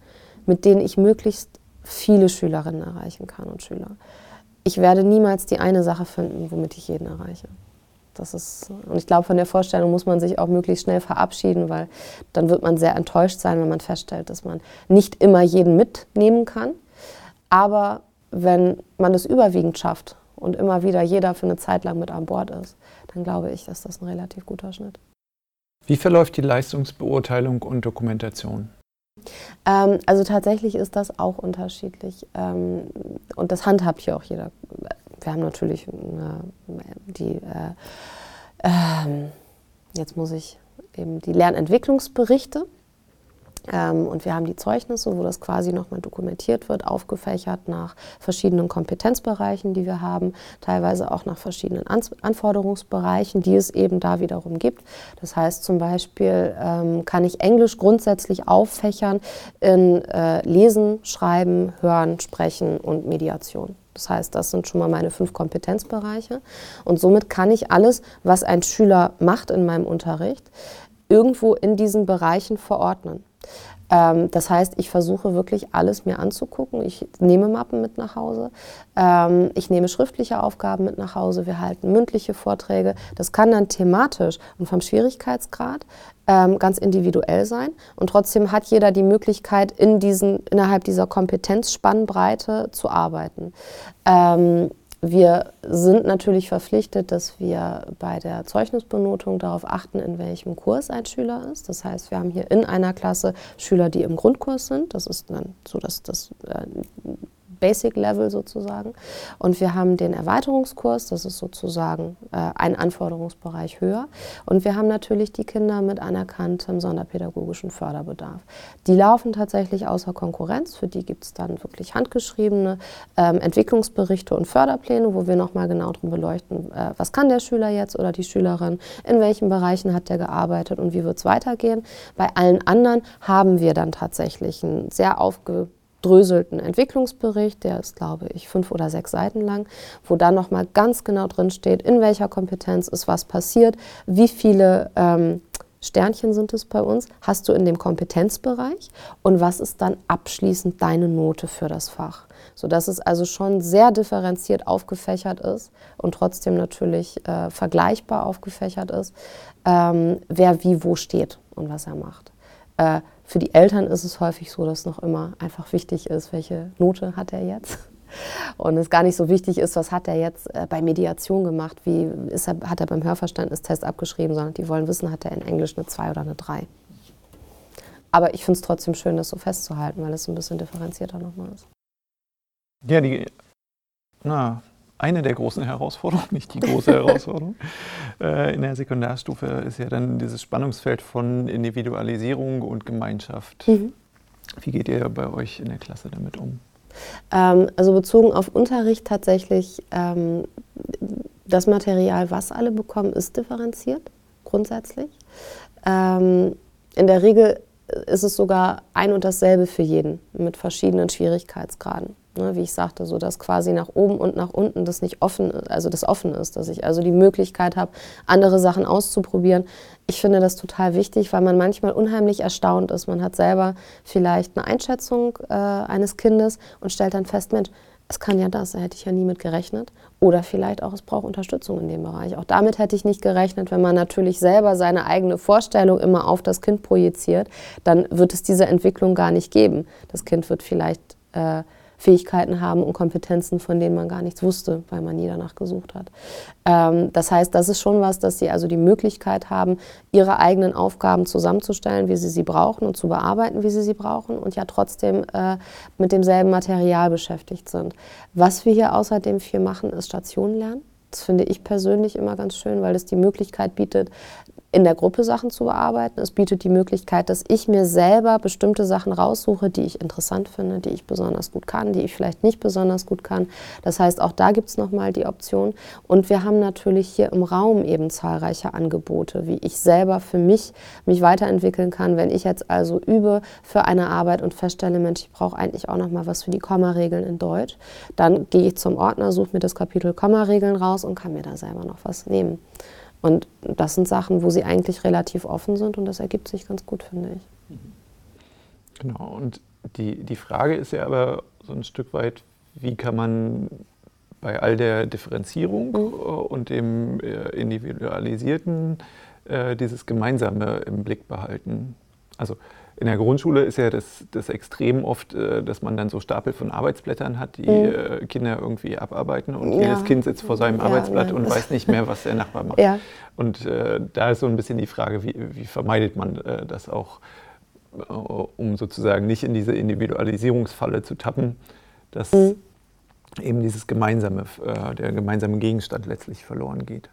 mit denen ich möglichst viele Schülerinnen erreichen kann und Schüler. Ich werde niemals die eine Sache finden, womit ich jeden erreiche. Das ist, und ich glaube, von der Vorstellung muss man sich auch möglichst schnell verabschieden, weil dann wird man sehr enttäuscht sein, wenn man feststellt, dass man nicht immer jeden mitnehmen kann. Aber wenn man es überwiegend schafft und immer wieder jeder für eine Zeit lang mit an Bord ist, dann glaube ich, dass das ein relativ guter Schnitt. Wie verläuft die Leistungsbeurteilung und Dokumentation? Ähm, also tatsächlich ist das auch unterschiedlich ähm, und das handhabt hier auch jeder wir haben natürlich äh, die, äh, äh, jetzt muss ich eben die Lernentwicklungsberichte. Ähm, und wir haben die Zeugnisse, wo das quasi nochmal dokumentiert wird, aufgefächert nach verschiedenen Kompetenzbereichen, die wir haben, teilweise auch nach verschiedenen An Anforderungsbereichen, die es eben da wiederum gibt. Das heißt zum Beispiel ähm, kann ich Englisch grundsätzlich auffächern in äh, Lesen, Schreiben, Hören, Sprechen und Mediation. Das heißt, das sind schon mal meine fünf Kompetenzbereiche. Und somit kann ich alles, was ein Schüler macht in meinem Unterricht, irgendwo in diesen Bereichen verordnen. Ähm, das heißt, ich versuche wirklich alles mir anzugucken. Ich nehme Mappen mit nach Hause. Ähm, ich nehme schriftliche Aufgaben mit nach Hause. Wir halten mündliche Vorträge. Das kann dann thematisch und vom Schwierigkeitsgrad ähm, ganz individuell sein. Und trotzdem hat jeder die Möglichkeit, in diesen, innerhalb dieser Kompetenzspannbreite zu arbeiten. Wir sind natürlich verpflichtet, dass wir bei der Zeugnisbenotung darauf achten, in welchem Kurs ein Schüler ist. Das heißt, wir haben hier in einer Klasse Schüler, die im Grundkurs sind. Das ist dann so, dass das äh, Basic Level sozusagen. Und wir haben den Erweiterungskurs, das ist sozusagen äh, ein Anforderungsbereich höher. Und wir haben natürlich die Kinder mit anerkanntem sonderpädagogischen Förderbedarf. Die laufen tatsächlich außer Konkurrenz. Für die gibt es dann wirklich handgeschriebene ähm, Entwicklungsberichte und Förderpläne, wo wir nochmal genau drum beleuchten, äh, was kann der Schüler jetzt oder die Schülerin, in welchen Bereichen hat der gearbeitet und wie wird es weitergehen. Bei allen anderen haben wir dann tatsächlich ein sehr aufge aufgedröselten Entwicklungsbericht, der ist, glaube ich, fünf oder sechs Seiten lang, wo dann nochmal ganz genau drin steht, in welcher Kompetenz ist was passiert, wie viele ähm, Sternchen sind es bei uns, hast du in dem Kompetenzbereich und was ist dann abschließend deine Note für das Fach. Sodass es also schon sehr differenziert aufgefächert ist und trotzdem natürlich äh, vergleichbar aufgefächert ist, ähm, wer wie wo steht und was er macht. Äh, für die Eltern ist es häufig so, dass noch immer einfach wichtig ist, welche Note hat er jetzt. [LAUGHS] Und es gar nicht so wichtig ist, was hat er jetzt äh, bei Mediation gemacht, wie ist er, hat er beim Hörverständnistest abgeschrieben, sondern die wollen wissen, hat er in Englisch eine 2 oder eine 3. Aber ich finde es trotzdem schön, das so festzuhalten, weil es ein bisschen differenzierter nochmal ist. Ja, die, na, eine der großen Herausforderungen, nicht die große [LAUGHS] Herausforderung äh, in der Sekundarstufe ist ja dann dieses Spannungsfeld von Individualisierung und Gemeinschaft. Mhm. Wie geht ihr bei euch in der Klasse damit um? Ähm, also bezogen auf Unterricht tatsächlich, ähm, das Material, was alle bekommen, ist differenziert, grundsätzlich. Ähm, in der Regel ist es sogar ein und dasselbe für jeden mit verschiedenen Schwierigkeitsgraden. Ne, wie ich sagte, so dass quasi nach oben und nach unten das nicht offen, also das offen ist, dass ich also die Möglichkeit habe, andere Sachen auszuprobieren. Ich finde das total wichtig, weil man manchmal unheimlich erstaunt ist. Man hat selber vielleicht eine Einschätzung äh, eines Kindes und stellt dann fest, Mensch, es kann ja das, da hätte ich ja nie mit gerechnet. Oder vielleicht auch, es braucht Unterstützung in dem Bereich. Auch damit hätte ich nicht gerechnet, wenn man natürlich selber seine eigene Vorstellung immer auf das Kind projiziert, dann wird es diese Entwicklung gar nicht geben. Das Kind wird vielleicht äh, Fähigkeiten haben und Kompetenzen, von denen man gar nichts wusste, weil man nie danach gesucht hat. Ähm, das heißt, das ist schon was, dass sie also die Möglichkeit haben, ihre eigenen Aufgaben zusammenzustellen, wie sie sie brauchen und zu bearbeiten, wie sie sie brauchen und ja trotzdem äh, mit demselben Material beschäftigt sind. Was wir hier außerdem viel machen, ist Stationen lernen. Das finde ich persönlich immer ganz schön, weil es die Möglichkeit bietet, in der Gruppe Sachen zu bearbeiten. Es bietet die Möglichkeit, dass ich mir selber bestimmte Sachen raussuche, die ich interessant finde, die ich besonders gut kann, die ich vielleicht nicht besonders gut kann. Das heißt, auch da gibt es nochmal die Option. Und wir haben natürlich hier im Raum eben zahlreiche Angebote, wie ich selber für mich mich weiterentwickeln kann. Wenn ich jetzt also übe für eine Arbeit und feststelle, Mensch, ich brauche eigentlich auch nochmal was für die Kommaregeln in Deutsch, dann gehe ich zum Ordner, suche mir das Kapitel Kommaregeln raus und kann mir da selber noch was nehmen. Und das sind Sachen, wo sie eigentlich relativ offen sind und das ergibt sich ganz gut, finde ich. Genau, und die, die Frage ist ja aber so ein Stück weit, wie kann man bei all der Differenzierung mhm. und dem äh, Individualisierten äh, dieses Gemeinsame im Blick behalten? Also in der Grundschule ist ja das, das Extrem oft, äh, dass man dann so Stapel von Arbeitsblättern hat, die mhm. Äh, Kinder irgendwie abarbeiten und ja. jedes Kind sitzt vor seinem ja, Arbeitsblatt nein. und weiß nicht mehr, was der Nachbar macht. [LAUGHS] Ja. Und äh, da ist so ein bisschen die Frage, wie, wie vermeidet man äh, das auch, äh, um sozusagen nicht in diese Individualisierungsfalle zu tappen, dass mhm. eben dieses gemeinsame, äh, der gemeinsame Gegenstand letztlich verloren geht.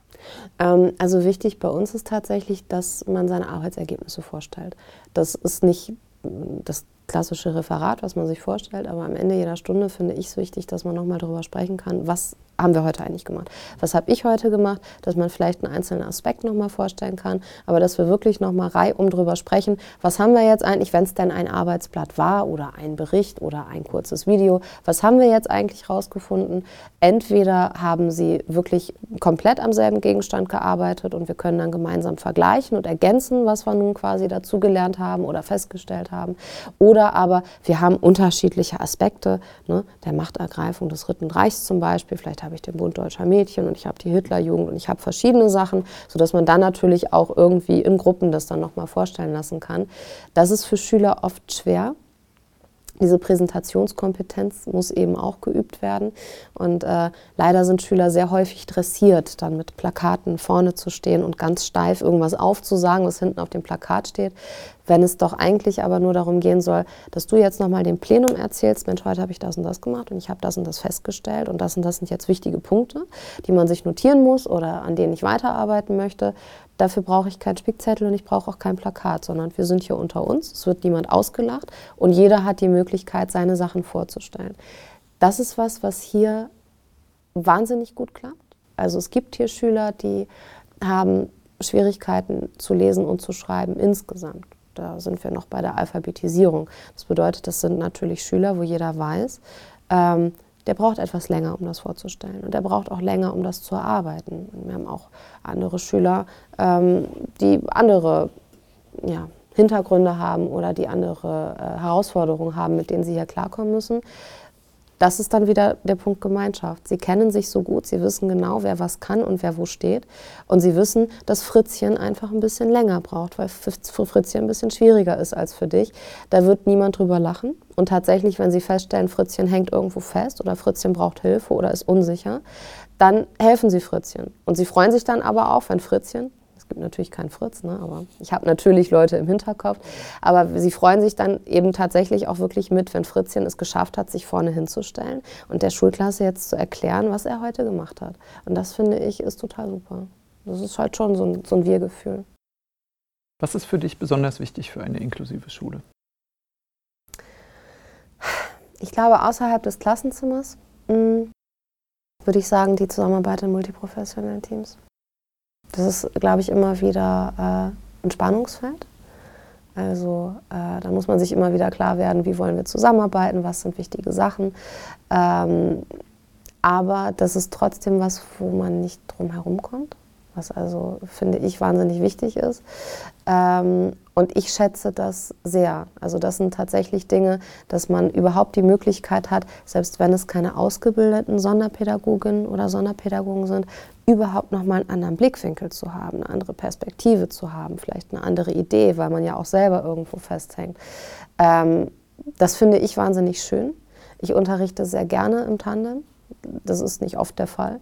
Ähm, also wichtig bei uns ist tatsächlich, dass man seine Arbeitsergebnisse vorstellt. Das ist nicht das klassische Referat, was man sich vorstellt, aber am Ende jeder Stunde finde ich es wichtig, dass man nochmal darüber sprechen kann, was haben wir heute eigentlich gemacht? Was habe ich heute gemacht? Dass man vielleicht einen einzelnen Aspekt nochmal vorstellen kann, aber dass wir wirklich nochmal reihum drüber sprechen, was haben wir jetzt eigentlich, wenn es denn ein Arbeitsblatt war oder ein Bericht oder ein kurzes Video, was haben wir jetzt eigentlich rausgefunden? Entweder haben sie wirklich komplett am selben Gegenstand gearbeitet und wir können dann gemeinsam vergleichen und ergänzen, was wir nun quasi dazugelernt haben oder festgestellt haben. Oder aber wir haben unterschiedliche Aspekte ne, der Machtergreifung des Dritten Reichs zum Beispiel. Vielleicht habe ich den Bund deutscher Mädchen und ich habe die Hitlerjugend und ich habe verschiedene Sachen, sodass man dann natürlich auch irgendwie in Gruppen das dann nochmal vorstellen lassen kann. Das ist für Schüler oft schwer. Diese Präsentationskompetenz muss eben auch geübt werden. Und äh, leider sind Schüler sehr häufig dressiert, dann mit Plakaten vorne zu stehen und ganz steif irgendwas aufzusagen, was hinten auf dem Plakat steht wenn es doch eigentlich aber nur darum gehen soll, dass du jetzt nochmal dem Plenum erzählst, Mensch, heute habe ich das und das gemacht und ich habe das und das festgestellt und das und das sind jetzt wichtige Punkte, die man sich notieren muss oder an denen ich weiterarbeiten möchte. Dafür brauche ich keinen Spickzettel und ich brauche auch kein Plakat, sondern wir sind hier unter uns, es wird niemand ausgelacht und jeder hat die Möglichkeit, seine Sachen vorzustellen. Das ist was, was hier wahnsinnig gut klappt. Also es gibt hier Schüler, die haben Schwierigkeiten zu lesen und zu schreiben insgesamt. Da sind wir noch bei der Alphabetisierung. Das bedeutet, das sind natürlich Schüler, wo jeder weiß, ähm, der braucht etwas länger, um das vorzustellen. Und der braucht auch länger, um das zu erarbeiten. Und wir haben auch andere Schüler, ähm, die andere ja, Hintergründe haben oder die andere äh, Herausforderungen haben, mit denen sie hier klarkommen müssen das ist dann wieder der Punkt Gemeinschaft. Sie kennen sich so gut, sie wissen genau, wer was kann und wer wo steht. Und sie wissen, dass Fritzchen einfach ein bisschen länger braucht, weil Fritzchen ein bisschen schwieriger ist als für dich. Da wird niemand drüber lachen. Und tatsächlich, wenn sie feststellen, Fritzchen hängt irgendwo fest oder Fritzchen braucht Hilfe oder ist unsicher, dann helfen sie Fritzchen. Und sie freuen sich dann aber auch, wenn Fritzchen gibt natürlich keinen Fritz, ne? aber ich habe natürlich Leute im Hinterkopf. Aber sie freuen sich dann eben tatsächlich auch wirklich mit, wenn Fritzchen es geschafft hat, sich vorne hinzustellen und der Schulklasse jetzt zu erklären, was er heute gemacht hat. Und das finde ich ist total super. Das ist halt schon so ein, so ein Wir-Gefühl. Was ist für dich besonders wichtig für eine inklusive Schule? Ich glaube, außerhalb des Klassenzimmers mh, hm, würde ich sagen, die Zusammenarbeit in multiprofessionellen Teams. Das ist, glaube ich, immer wieder äh, ein Spannungsfeld. Also äh, da muss man sich immer wieder klar werden, wie wollen wir zusammenarbeiten, was sind wichtige Sachen. Ähm, aber das ist trotzdem was, wo man nicht drum herum kommt was also, finde ich, wahnsinnig wichtig ist. Ähm, und ich schätze das sehr. Also das sind tatsächlich Dinge, dass man überhaupt die Möglichkeit hat, selbst wenn es keine ausgebildeten Sonderpädagoginnen oder Sonderpädagogen sind, überhaupt nochmal einen anderen Blickwinkel zu haben, eine andere Perspektive zu haben, vielleicht eine andere Idee, weil man ja auch selber irgendwo festhängt. Ähm, das finde ich wahnsinnig schön. Ich unterrichte sehr gerne im Tandem. Das ist nicht oft der Fall.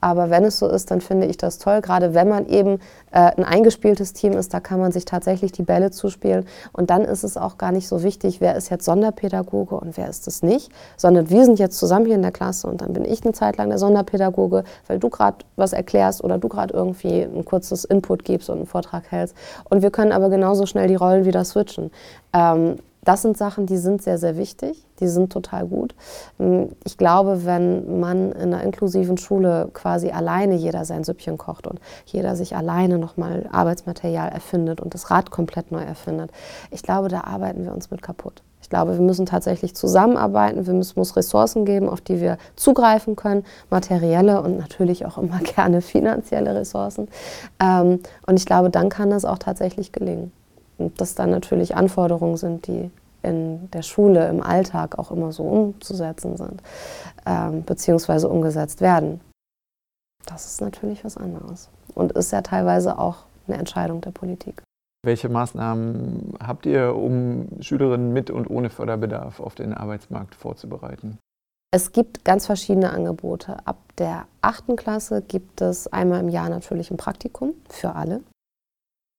Aber wenn es so ist, dann finde ich das toll, gerade wenn man eben äh, ein eingespieltes Team ist, da kann man sich tatsächlich die Bälle zuspielen. Und dann ist es auch gar nicht so wichtig, wer ist jetzt Sonderpädagoge und wer ist es nicht, sondern wir sind jetzt zusammen hier in der Klasse und dann bin ich eine Zeit lang der Sonderpädagoge, weil du gerade was erklärst oder du gerade irgendwie ein kurzes Input gibst und einen Vortrag hältst. Und wir können aber genauso schnell die Rollen wieder switchen. Ähm, das sind Sachen, die sind sehr, sehr wichtig, die sind total gut. Hm, ich glaube, wenn man in einer inklusiven Schule quasi alleine jeder sein Süppchen kocht und jeder sich alleine nochmal Arbeitsmaterial erfindet und das Rad komplett neu erfindet, ich glaube, da arbeiten wir uns mit kaputt. Ich glaube, wir müssen tatsächlich zusammenarbeiten, wir müssen uns Ressourcen geben, auf die wir zugreifen können, materielle und natürlich auch immer [LAUGHS] gerne finanzielle Ressourcen. Ähm, und ich glaube, dann kann das auch tatsächlich gelingen. Und das dann natürlich Anforderungen sind, die in der Schule, im Alltag auch immer so umzusetzen sind, ähm, beziehungsweise umgesetzt werden. Das ist natürlich was anderes und ist ja teilweise auch eine Entscheidung der Politik. Welche Maßnahmen habt ihr, um Schülerinnen mit und ohne Förderbedarf auf den Arbeitsmarkt vorzubereiten? Es gibt ganz verschiedene Angebote. Ab der achten Klasse gibt es einmal im Jahr natürlich ein Praktikum für alle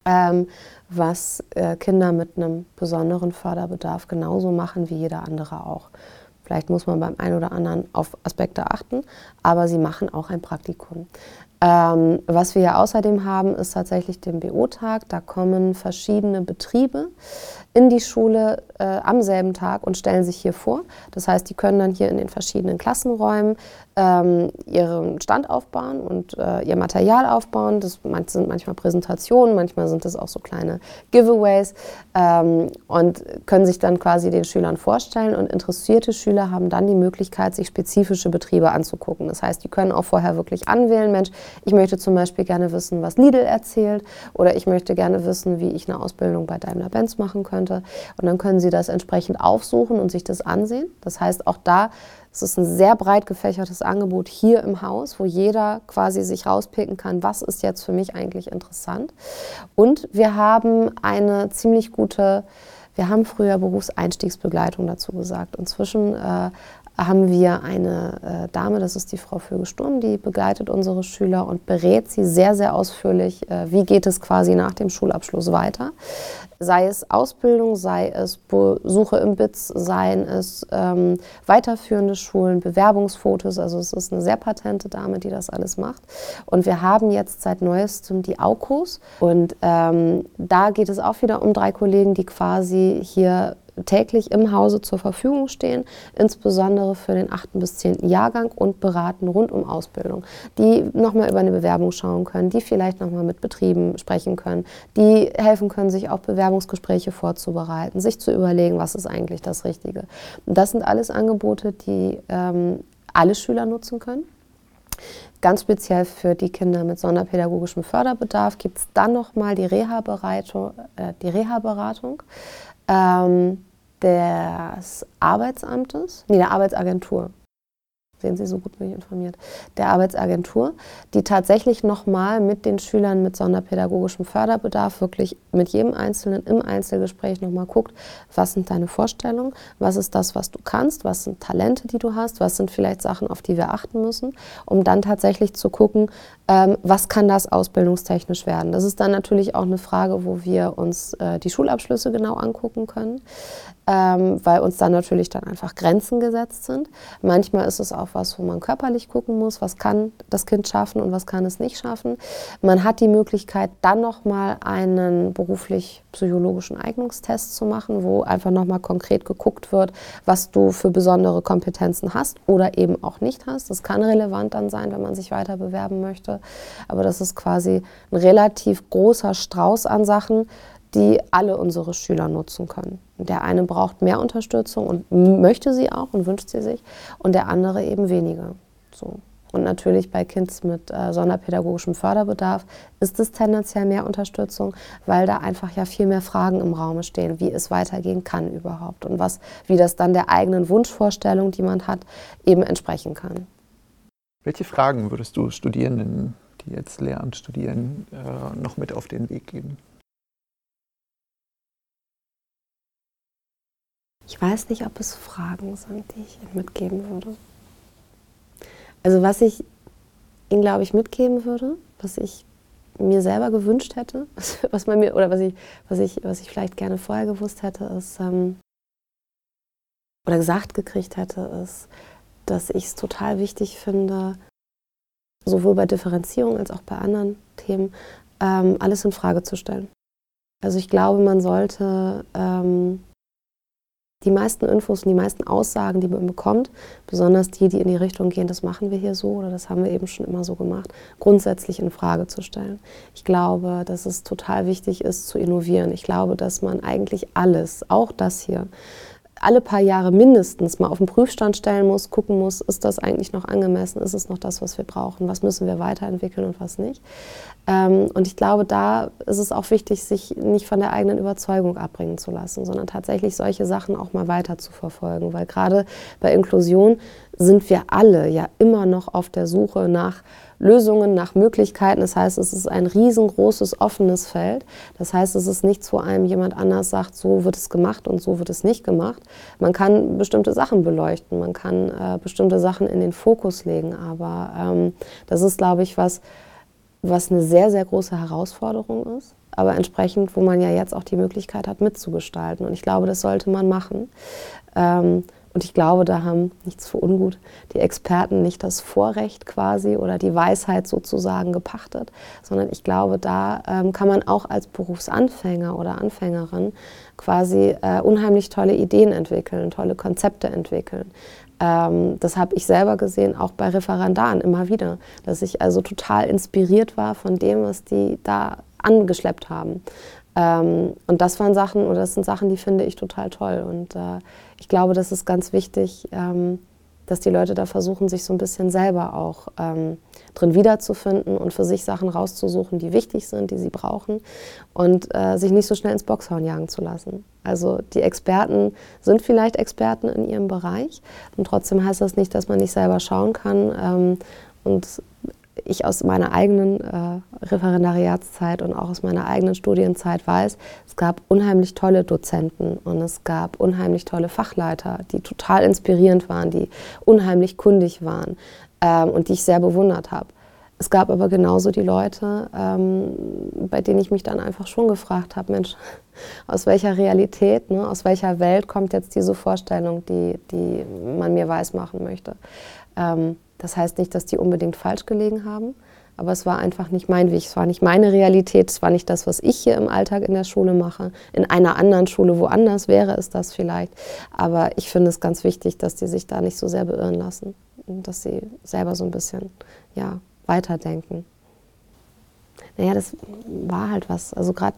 ähm, was äh, Kinder mit einem besonderen Förderbedarf genauso machen wie jeder andere auch. Vielleicht muss man beim einen oder anderen auf Aspekte achten, aber sie machen auch ein Praktikum. Ähm, was wir ja außerdem haben, ist tatsächlich den BO-Tag. Da kommen verschiedene Betriebe in die Schule äh, am selben Tag und stellen sich hier vor. Das heißt, die können dann hier in den verschiedenen Klassenräumen ähm, ihren Stand aufbauen und äh, ihr Material aufbauen. Das sind manchmal Präsentationen, manchmal sind das auch so kleine Giveaways ähm, und können sich dann quasi den Schülern vorstellen. Und interessierte Schüler haben dann die Möglichkeit, sich spezifische Betriebe anzugucken. Das heißt, die können auch vorher wirklich anwählen, Mensch, ich möchte zum Beispiel gerne wissen, was Lidl erzählt oder ich möchte gerne wissen, wie ich eine Ausbildung bei Daimler-Benz machen könnte. Und dann können Sie das entsprechend aufsuchen und sich das ansehen. Das heißt, auch da ist es ein sehr breit gefächertes Angebot hier im Haus, wo jeder quasi sich rauspicken kann, was ist jetzt für mich eigentlich interessant. Und wir haben eine ziemlich gute wir haben früher Berufseinstiegsbegleitung dazu gesagt. Inzwischen äh, haben wir eine äh, Dame, das ist die Frau Vögel-Sturm, die begleitet unsere Schüler und berät sie sehr, sehr ausführlich, äh, wie geht es quasi nach dem Schulabschluss weiter. Sei es Ausbildung, sei es Besuche im BITS, seien es ähm, weiterführende Schulen, Bewerbungsfotos. Also es ist eine sehr patente Dame, die das alles macht. Und wir haben jetzt seit neuestem die AUKUS. Und ähm, da geht es auch wieder um drei Kollegen, die quasi hier täglich im Hause zur Verfügung stehen, insbesondere für den 8. bis 10. Jahrgang und beraten rund um Ausbildung, die nochmal über eine Bewerbung schauen können, die vielleicht nochmal mit Betrieben sprechen können, die helfen können, sich auch Bewerbungsgespräche vorzubereiten, sich zu überlegen, was ist eigentlich das Richtige. Und das sind alles Angebote, die ähm, alle Schüler nutzen können. Ganz speziell für die Kinder mit sonderpädagogischem Förderbedarf gibt es dann nochmal die Reha-Beratung. Äh, Reha-Beratung ähm, des Arbeitsamtes, nee, der Arbeitsagentur. Sehen Sie, so gut bin ich informiert, der Arbeitsagentur, die tatsächlich nochmal mit den Schülern mit sonderpädagogischem Förderbedarf wirklich mit jedem Einzelnen im Einzelgespräch nochmal guckt, was sind deine Vorstellungen, was ist das, was du kannst, was sind Talente, die du hast, was sind vielleicht Sachen, auf die wir achten müssen, um dann tatsächlich zu gucken, ähm, was kann das ausbildungstechnisch werden. Das ist dann natürlich auch eine Frage, wo wir uns äh, die Schulabschlüsse genau angucken können ähm, weil uns dann natürlich dann einfach Grenzen gesetzt sind. Manchmal ist es auch was, wo man körperlich gucken muss, was kann das Kind schaffen und was kann es nicht schaffen. Man hat die Möglichkeit, dann nochmal einen beruflich-psychologischen Eignungstest zu machen, wo einfach nochmal konkret geguckt wird, was du für besondere Kompetenzen hast oder eben auch nicht hast. Das kann relevant dann sein, wenn man sich weiter bewerben möchte. Aber das ist quasi ein relativ großer Strauß an Sachen, die alle unsere Schüler nutzen können. Der eine braucht mehr Unterstützung und möchte sie auch und wünscht sie sich und der andere eben weniger. So. Und natürlich bei Kids mit äh, sonderpädagogischem Förderbedarf ist es tendenziell mehr Unterstützung, weil da einfach ja viel mehr Fragen im Raum stehen, wie es weitergehen kann überhaupt und was, wie das dann der eigenen Wunschvorstellung, die man hat, eben entsprechen kann. Welche Fragen würdest du Studierenden, die jetzt Lehramt studieren, äh, noch mit auf den Weg geben? Ich weiß nicht, ob es Fragen sind, die ich Ihnen mitgeben würde. Also was ich Ihnen, glaube ich, mitgeben würde, was ich mir selber gewünscht hätte, [LAUGHS] was man mir, oder was ich, was ich, was ich vielleicht gerne vorher gewusst hätte, ist, ähm, oder gesagt gekriegt hätte, ist, dass ich es total wichtig finde, sowohl bei Differenzierung als auch bei anderen Themen, ähm, alles in Frage zu stellen. Also ich glaube, man sollte ähm, die meisten Infos und die meisten Aussagen, die man bekommt, besonders die, die in die Richtung gehen, das machen wir hier so oder das haben wir eben schon immer so gemacht, grundsätzlich in Frage zu stellen. Ich glaube, dass es total wichtig ist, zu innovieren. Ich glaube, dass man eigentlich alles, auch das hier, alle paar Jahre mindestens mal auf den Prüfstand stellen muss, gucken muss, ist das eigentlich noch angemessen, ist es noch das, was wir brauchen, was müssen wir weiterentwickeln und was nicht. Ähm, und ich glaube, da ist es auch wichtig, sich nicht von der eigenen Überzeugung abbringen zu lassen, sondern tatsächlich solche Sachen auch mal weiter zu verfolgen. Weil gerade bei Inklusion sind wir alle ja immer noch auf der Suche nach Lösungen, nach Möglichkeiten. Das heißt, es ist ein riesengroßes offenes Feld. Das heißt, es ist nicht, wo einem jemand anders sagt, so wird es gemacht und so wird es nicht gemacht. Man kann bestimmte Sachen beleuchten, man kann äh, bestimmte Sachen in den Fokus legen, aber ähm, das ist, glaube ich, was, was eine sehr, sehr große Herausforderung ist, aber entsprechend, wo man ja jetzt auch die Möglichkeit hat, mitzugestalten. Und ich glaube, das sollte man machen. Ähm, und ich glaube, da haben nichts für ungut die Experten nicht das Vorrecht quasi oder die Weisheit sozusagen gepachtet, sondern ich glaube, da ähm, kann man auch als Berufsanfänger oder Anfängerin quasi äh, unheimlich tolle Ideen entwickeln, tolle Konzepte entwickeln. Ähm, das habe ich selber gesehen, auch bei Referendaren immer wieder, dass ich also total inspiriert war von dem, was die da angeschleppt haben. Ähm, und das waren Sachen, oder das sind Sachen, die finde ich total toll. Und äh, ich glaube, das ist ganz wichtig, ähm, dass die Leute da versuchen, sich so ein bisschen selber auch ähm, drin wiederzufinden und für sich Sachen rauszusuchen, die wichtig sind, die sie brauchen und äh, sich nicht so schnell ins Boxhorn jagen zu lassen. Also die Experten sind vielleicht Experten in ihrem Bereich und trotzdem heißt das nicht, dass man nicht selber schauen kann ähm, und ich aus meiner eigenen äh, Referendariatszeit und auch aus meiner eigenen Studienzeit weiß, es gab unheimlich tolle Dozenten und es gab unheimlich tolle Fachleiter, die total inspirierend waren, die unheimlich kundig waren ähm, und die ich sehr bewundert habe. Es gab aber genauso die Leute, ähm, bei denen ich mich dann einfach schon gefragt habe, Mensch, [LAUGHS] aus welcher Realität, ne, aus welcher Welt kommt jetzt diese Vorstellung, die, die man mir weismachen möchte. Ähm, das heißt nicht, dass die unbedingt falsch gelegen haben, aber es war einfach nicht mein Weg, es war nicht meine Realität, es war nicht das, was ich hier im Alltag in der Schule mache. In einer anderen Schule woanders wäre es das vielleicht. Aber ich finde es ganz wichtig, dass die sich da nicht so sehr beirren lassen und dass sie selber so ein bisschen ja, weiterdenken. Naja, das war halt was. Also gerade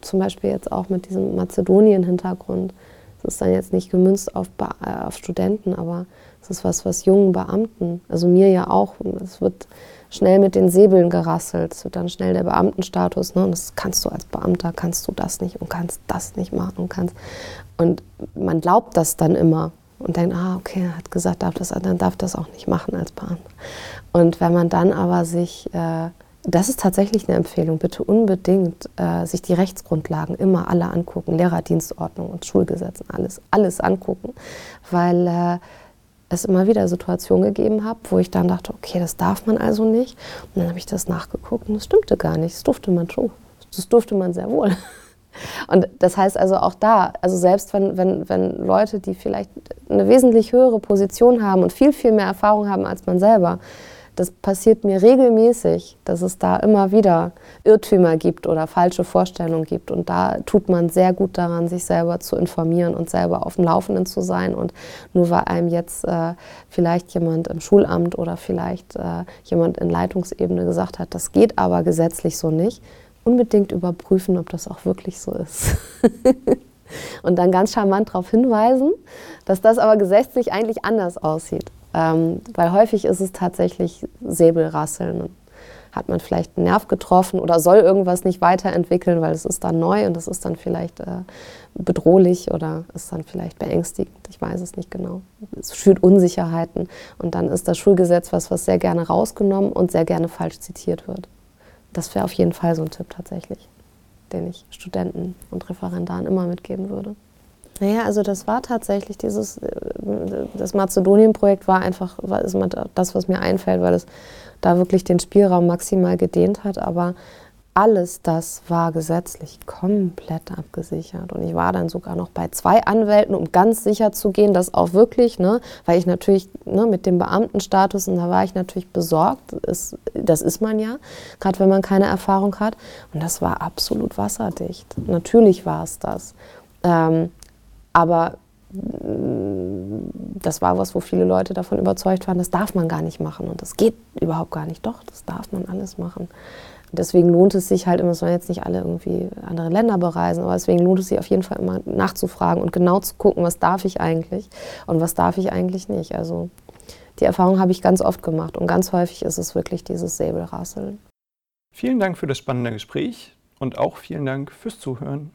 zum Beispiel jetzt auch mit diesem Mazedonien-Hintergrund. Das ist dann jetzt nicht gemünzt auf, äh, auf Studenten, aber das ist was, was jungen Beamten, also mir ja auch, es wird schnell mit den Säbeln gerasselt, es wird dann schnell der Beamtenstatus, ne? und das kannst du als Beamter, kannst du das nicht und kannst das nicht machen und kannst. Und man glaubt das dann immer und denkt, ah, okay, er hat gesagt, darf das, dann darf das auch nicht machen als Beamter. Und wenn man dann aber sich äh, das ist tatsächlich eine Empfehlung. Bitte unbedingt äh, sich die Rechtsgrundlagen immer alle angucken, Lehrerdienstordnung und Schulgesetzen, alles, alles angucken, weil äh, es immer wieder Situationen gegeben habe, wo ich dann dachte, okay, das darf man also nicht. Und dann habe ich das nachgeguckt und das stimmte gar nicht. Das durfte man schon. Das durfte man sehr wohl. [LAUGHS] Und das heißt also auch da, also selbst wenn, wenn, wenn Leute, die vielleicht eine wesentlich höhere Position haben und viel, viel mehr Erfahrung haben als man selber, das passiert mir regelmäßig, dass es da immer wieder Irrtümer gibt oder falsche Vorstellungen gibt. Und da tut man sehr gut daran, sich selber zu informieren und selber auf dem Laufenden zu sein. Und nur weil einem jetzt äh, vielleicht jemand im Schulamt oder vielleicht äh, jemand in Leitungsebene gesagt hat, das geht aber gesetzlich so nicht, unbedingt überprüfen, ob das auch wirklich so ist. [LAUGHS] und dann ganz charmant darauf hinweisen, dass das aber gesetzlich eigentlich anders aussieht. Ähm, weil häufig ist es tatsächlich Säbelrasseln. Hat man vielleicht einen Nerv getroffen oder soll irgendwas nicht weiterentwickeln, weil es ist dann neu und es ist dann vielleicht äh, bedrohlich oder ist dann vielleicht beängstigend. Ich weiß es nicht genau. Es schürt Unsicherheiten und dann ist das Schulgesetz was, was sehr gerne rausgenommen und sehr gerne falsch zitiert wird. Das wäre auf jeden Fall so ein Tipp tatsächlich, den ich Studenten und Referendaren immer mitgeben würde. Naja, also das war tatsächlich dieses, äh, das Mazedonien-Projekt war einfach war ist das, was mir einfällt, weil es da wirklich den Spielraum maximal gedehnt hat. Aber alles das war gesetzlich komplett abgesichert. Und ich war dann sogar noch bei zwei Anwälten, um ganz sicher zu gehen, dass auch wirklich, ne, weil ich natürlich ne, mit dem Beamtenstatus, und da war ich natürlich besorgt, ist, das ist man ja, gerade wenn man keine Erfahrung hat. Und das war absolut wasserdicht. Natürlich war es das. Ähm, aber mm, das war was, wo viele Leute davon überzeugt waren, das darf man gar nicht machen und das geht überhaupt gar nicht. Doch, das darf man alles machen. Deswegen lohnt es sich halt immer, es sollen jetzt nicht alle irgendwie andere Länder bereisen, aber deswegen lohnt es sich auf jeden Fall immer nachzufragen und genau zu gucken, was darf ich eigentlich und was darf ich eigentlich nicht. Also die Erfahrung habe ich ganz oft gemacht und ganz häufig ist es wirklich dieses Säbelrasseln. Vielen Dank für das spannende Gespräch und auch vielen Dank fürs Zuhören.